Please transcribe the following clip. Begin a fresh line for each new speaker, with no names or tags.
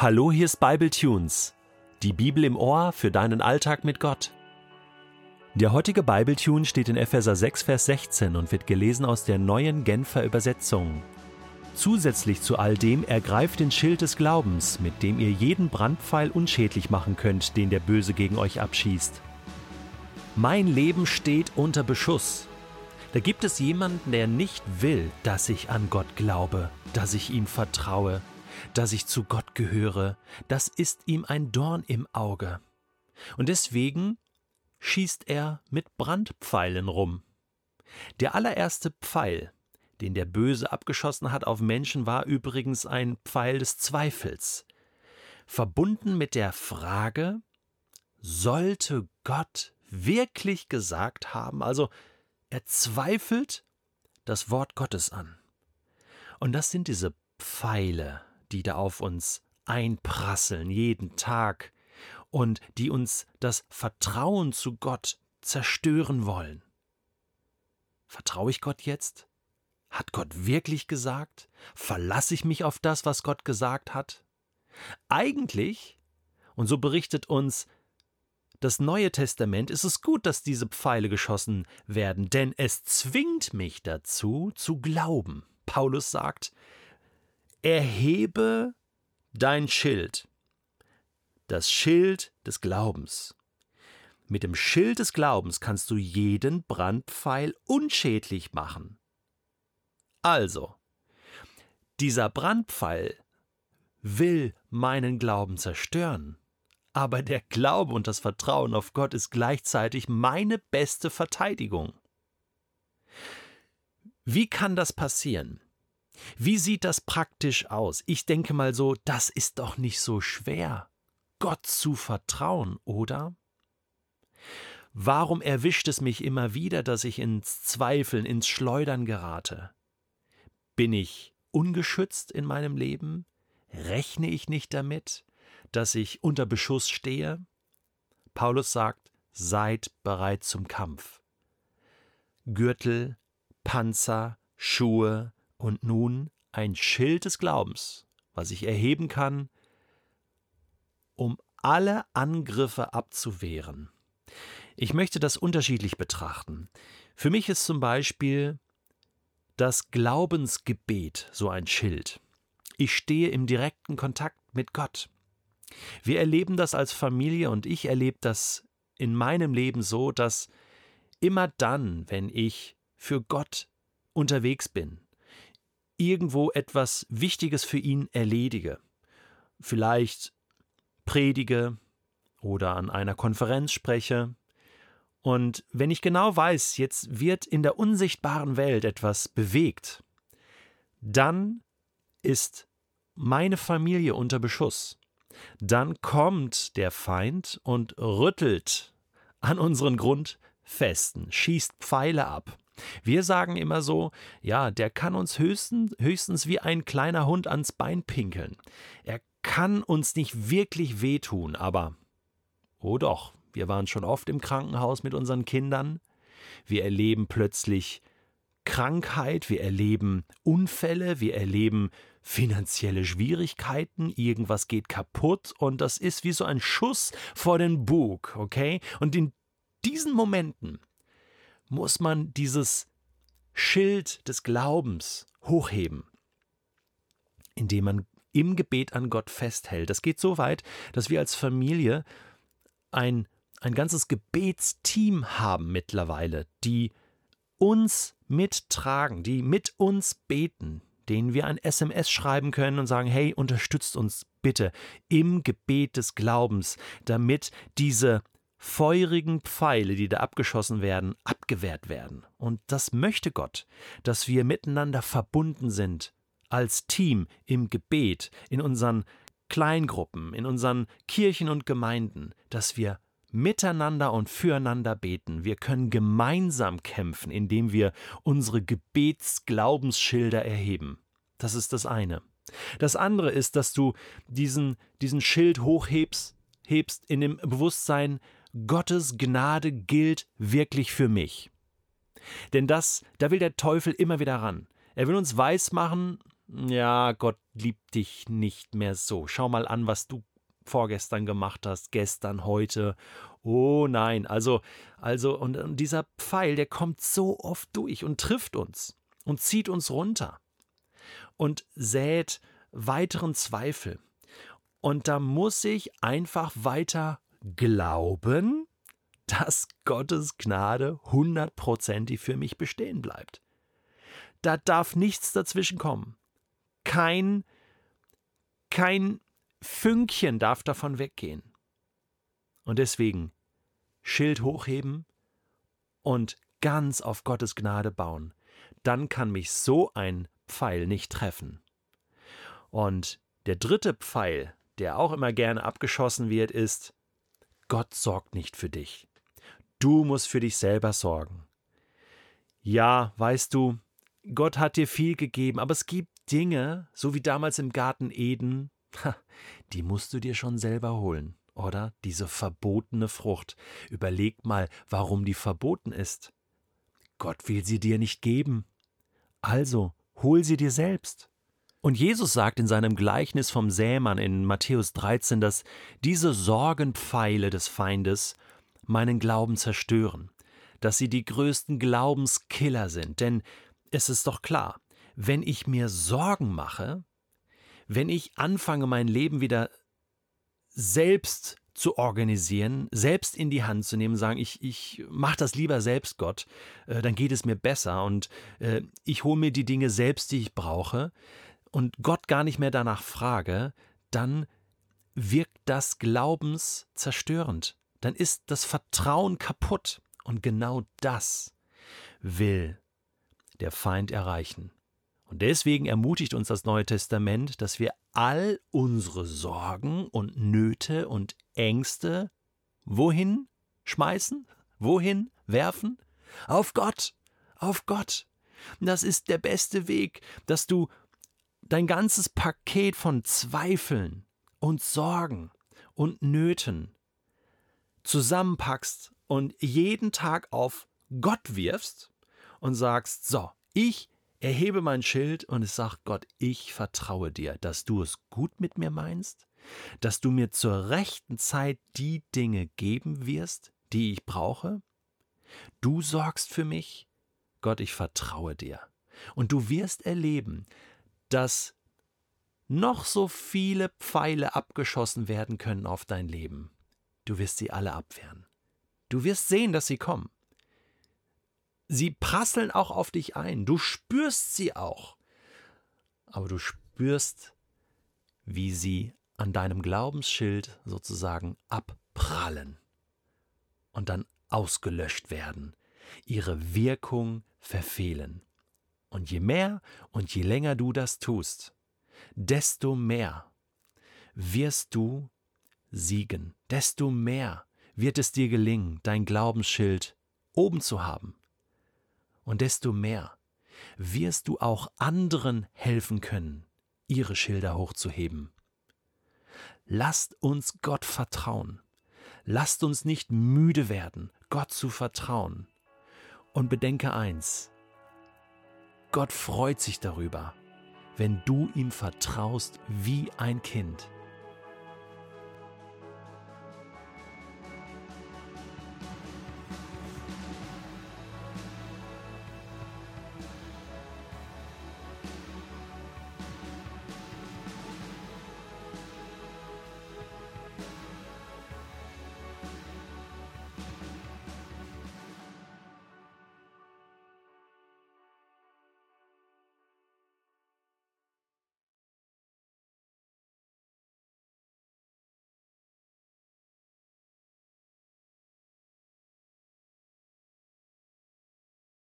Hallo, hier ist Bible Tunes, die Bibel im Ohr für deinen Alltag mit Gott. Der heutige Bible Tune steht in Epheser 6, Vers 16 und wird gelesen aus der neuen Genfer Übersetzung. Zusätzlich zu all dem ergreift den Schild des Glaubens, mit dem ihr jeden Brandpfeil unschädlich machen könnt, den der Böse gegen euch abschießt. Mein Leben steht unter Beschuss. Da gibt es jemanden, der nicht will, dass ich an Gott glaube, dass ich ihm vertraue, dass ich zu Gott gehöre, das ist ihm ein Dorn im Auge. Und deswegen schießt er mit Brandpfeilen rum. Der allererste Pfeil, den der Böse abgeschossen hat auf Menschen, war übrigens ein Pfeil des Zweifels, verbunden mit der Frage, sollte Gott wirklich gesagt haben, also er zweifelt das Wort Gottes an. Und das sind diese Pfeile, die da auf uns einprasseln jeden Tag und die uns das Vertrauen zu Gott zerstören wollen. Vertraue ich Gott jetzt? Hat Gott wirklich gesagt? Verlasse ich mich auf das, was Gott gesagt hat? Eigentlich, und so berichtet uns das Neue Testament, ist es gut, dass diese Pfeile geschossen werden, denn es zwingt mich dazu, zu glauben. Paulus sagt, erhebe dein Schild, das Schild des Glaubens. Mit dem Schild des Glaubens kannst du jeden Brandpfeil unschädlich machen. Also, dieser Brandpfeil will meinen Glauben zerstören, aber der Glaube und das Vertrauen auf Gott ist gleichzeitig meine beste Verteidigung. Wie kann das passieren? Wie sieht das praktisch aus? Ich denke mal so, das ist doch nicht so schwer, Gott zu vertrauen, oder? Warum erwischt es mich immer wieder, dass ich ins Zweifeln, ins Schleudern gerate? Bin ich ungeschützt in meinem Leben? Rechne ich nicht damit, dass ich unter Beschuss stehe? Paulus sagt, seid bereit zum Kampf. Gürtel, Panzer, Schuhe, und nun ein Schild des Glaubens, was ich erheben kann, um alle Angriffe abzuwehren. Ich möchte das unterschiedlich betrachten. Für mich ist zum Beispiel das Glaubensgebet so ein Schild. Ich stehe im direkten Kontakt mit Gott. Wir erleben das als Familie und ich erlebe das in meinem Leben so, dass immer dann, wenn ich für Gott unterwegs bin, irgendwo etwas Wichtiges für ihn erledige. Vielleicht predige oder an einer Konferenz spreche. Und wenn ich genau weiß, jetzt wird in der unsichtbaren Welt etwas bewegt, dann ist meine Familie unter Beschuss. Dann kommt der Feind und rüttelt an unseren Grundfesten, schießt Pfeile ab. Wir sagen immer so, ja, der kann uns höchstens, höchstens wie ein kleiner Hund ans Bein pinkeln. Er kann uns nicht wirklich wehtun, aber oh doch, wir waren schon oft im Krankenhaus mit unseren Kindern. Wir erleben plötzlich Krankheit, wir erleben Unfälle, wir erleben finanzielle Schwierigkeiten, irgendwas geht kaputt und das ist wie so ein Schuss vor den Bug, okay? Und in diesen Momenten muss man dieses Schild des Glaubens hochheben, indem man im Gebet an Gott festhält. Das geht so weit, dass wir als Familie ein, ein ganzes Gebetsteam haben mittlerweile, die uns mittragen, die mit uns beten, denen wir ein SMS schreiben können und sagen, hey, unterstützt uns bitte im Gebet des Glaubens, damit diese feurigen Pfeile, die da abgeschossen werden, abgewehrt werden. Und das möchte Gott, dass wir miteinander verbunden sind, als Team im Gebet, in unseren Kleingruppen, in unseren Kirchen und Gemeinden, dass wir miteinander und füreinander beten. Wir können gemeinsam kämpfen, indem wir unsere Gebetsglaubensschilder erheben. Das ist das eine. Das andere ist, dass du diesen, diesen Schild hochhebst hebst in dem Bewusstsein, Gottes Gnade gilt wirklich für mich. Denn das, da will der Teufel immer wieder ran. Er will uns weismachen, ja, Gott liebt dich nicht mehr so. Schau mal an, was du vorgestern gemacht hast, gestern, heute. Oh nein, also, also, und, dieser Pfeil, der kommt so oft durch und trifft uns und zieht uns runter und sät weiteren Zweifel. Und da muss ich einfach weiter glauben, dass Gottes Gnade hundertprozentig für mich bestehen bleibt. Da darf nichts dazwischen kommen. Kein, kein Fünkchen darf davon weggehen. Und deswegen Schild hochheben und ganz auf Gottes Gnade bauen. Dann kann mich so ein Pfeil nicht treffen. Und der dritte Pfeil, der auch immer gerne abgeschossen wird, ist, Gott sorgt nicht für dich. Du musst für dich selber sorgen. Ja, weißt du, Gott hat dir viel gegeben, aber es gibt Dinge, so wie damals im Garten Eden, die musst du dir schon selber holen, oder? Diese verbotene Frucht. Überleg mal, warum die verboten ist. Gott will sie dir nicht geben. Also, hol sie dir selbst. Und Jesus sagt in seinem Gleichnis vom Sämann in Matthäus 13, dass diese Sorgenpfeile des Feindes meinen Glauben zerstören, dass sie die größten Glaubenskiller sind. Denn es ist doch klar, wenn ich mir Sorgen mache, wenn ich anfange, mein Leben wieder selbst zu organisieren, selbst in die Hand zu nehmen, sagen, ich, ich mache das lieber selbst, Gott, äh, dann geht es mir besser und äh, ich hole mir die Dinge selbst, die ich brauche und Gott gar nicht mehr danach frage, dann wirkt das glaubenszerstörend. Dann ist das Vertrauen kaputt. Und genau das will der Feind erreichen. Und deswegen ermutigt uns das Neue Testament, dass wir all unsere Sorgen und Nöte und Ängste wohin schmeißen? Wohin werfen? Auf Gott, auf Gott. Das ist der beste Weg, dass du dein ganzes Paket von Zweifeln und Sorgen und Nöten zusammenpackst und jeden Tag auf Gott wirfst und sagst, so, ich erhebe mein Schild und es sagt Gott, ich vertraue dir, dass du es gut mit mir meinst, dass du mir zur rechten Zeit die Dinge geben wirst, die ich brauche. Du sorgst für mich. Gott, ich vertraue dir. Und du wirst erleben, dass noch so viele Pfeile abgeschossen werden können auf dein Leben. Du wirst sie alle abwehren. Du wirst sehen, dass sie kommen. Sie prasseln auch auf dich ein. Du spürst sie auch. Aber du spürst, wie sie an deinem Glaubensschild sozusagen abprallen und dann ausgelöscht werden, ihre Wirkung verfehlen. Und je mehr und je länger du das tust, desto mehr wirst du siegen, desto mehr wird es dir gelingen, dein Glaubensschild oben zu haben, und desto mehr wirst du auch anderen helfen können, ihre Schilder hochzuheben. Lasst uns Gott vertrauen. Lasst uns nicht müde werden, Gott zu vertrauen. Und bedenke eins, Gott freut sich darüber, wenn du ihm vertraust wie ein Kind.